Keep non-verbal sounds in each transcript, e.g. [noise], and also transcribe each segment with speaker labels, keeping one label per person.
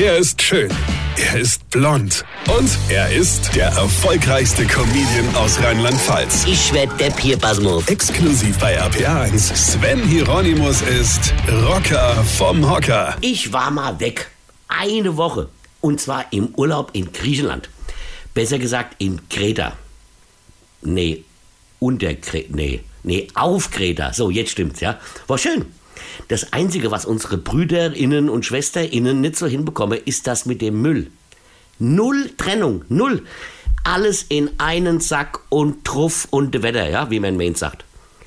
Speaker 1: Er ist schön. Er ist blond. Und er ist der erfolgreichste Comedian aus Rheinland-Pfalz.
Speaker 2: Ich werd der Pierpasmus.
Speaker 1: Exklusiv bei RPA1. Sven Hieronymus ist Rocker vom Hocker.
Speaker 2: Ich war mal weg. Eine Woche. Und zwar im Urlaub in Griechenland. Besser gesagt in Kreta. Nee, unter Kreta. Nee, nee, auf Kreta. So, jetzt stimmt's, ja. War schön. Das Einzige, was unsere Brüderinnen und Schwesterinnen nicht so hinbekommen, ist das mit dem Müll. Null Trennung, null. Alles in einen Sack und Truff und Wetter, ja, wie man Main sagt.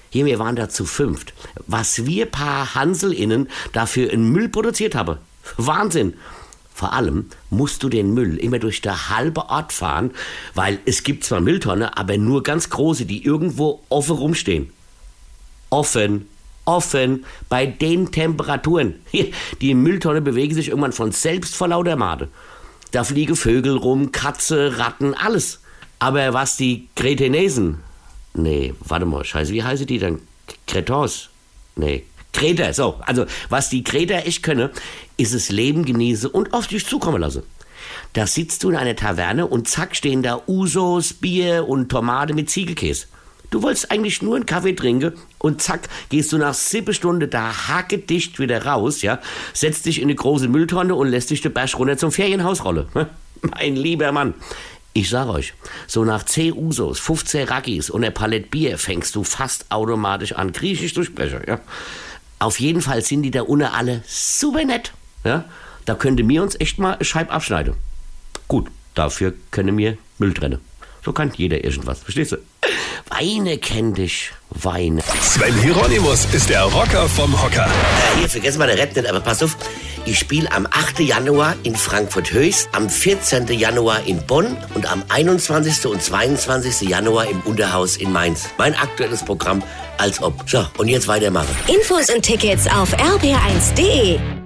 Speaker 2: Hier, wir waren da zu fünft. Was wir paar HanselInnen dafür in Müll produziert haben. Wahnsinn. Vor allem musst du den Müll immer durch der halbe Ort fahren, weil es gibt zwar Mülltonne, aber nur ganz große, die irgendwo offen rumstehen. Offen, offen, bei den Temperaturen. Die Mülltonne bewegen sich irgendwann von selbst vor lauter Made. Da fliegen Vögel rum, Katze, Ratten, alles. Aber was die Kretenesen, nee, warte mal, scheiße, wie heißen die dann? Kretons? Nee, Kreter, so. Also, was die Kreter echt können, ist es Leben genießen und auf dich zukommen lassen. Da sitzt du in einer Taverne und zack stehen da Usos, Bier und Tomate mit Ziegelkäse. Du wolltest eigentlich nur einen Kaffee trinken und zack, gehst du nach sieben Stunden da hackedicht wieder raus, ja, setzt dich in eine große Mülltonne und lässt dich den Berg runter zum Ferienhaus rollen. [laughs] Mein lieber Mann. Ich sag euch, so nach 10 Usos, 15 Raggis und ein Palett Bier fängst du fast automatisch an, Griechisch zu sprechen, ja. Auf jeden Fall sind die da unten alle super nett, ja. Da könnte mir uns echt mal eine Scheibe abschneiden. Gut, dafür können wir Müll trennen. So kann jeder irgendwas, verstehst du? Weine kenn dich, Weine.
Speaker 1: Sven Hieronymus ist der Rocker vom Hocker.
Speaker 2: Äh, hier, vergessen wir der Rap nicht, aber pass auf. Ich spiele am 8. Januar in Frankfurt-Höchst, am 14. Januar in Bonn und am 21. und 22. Januar im Unterhaus in Mainz. Mein aktuelles Programm als ob. So, und jetzt weitermachen.
Speaker 3: Infos und Tickets auf rb1.de.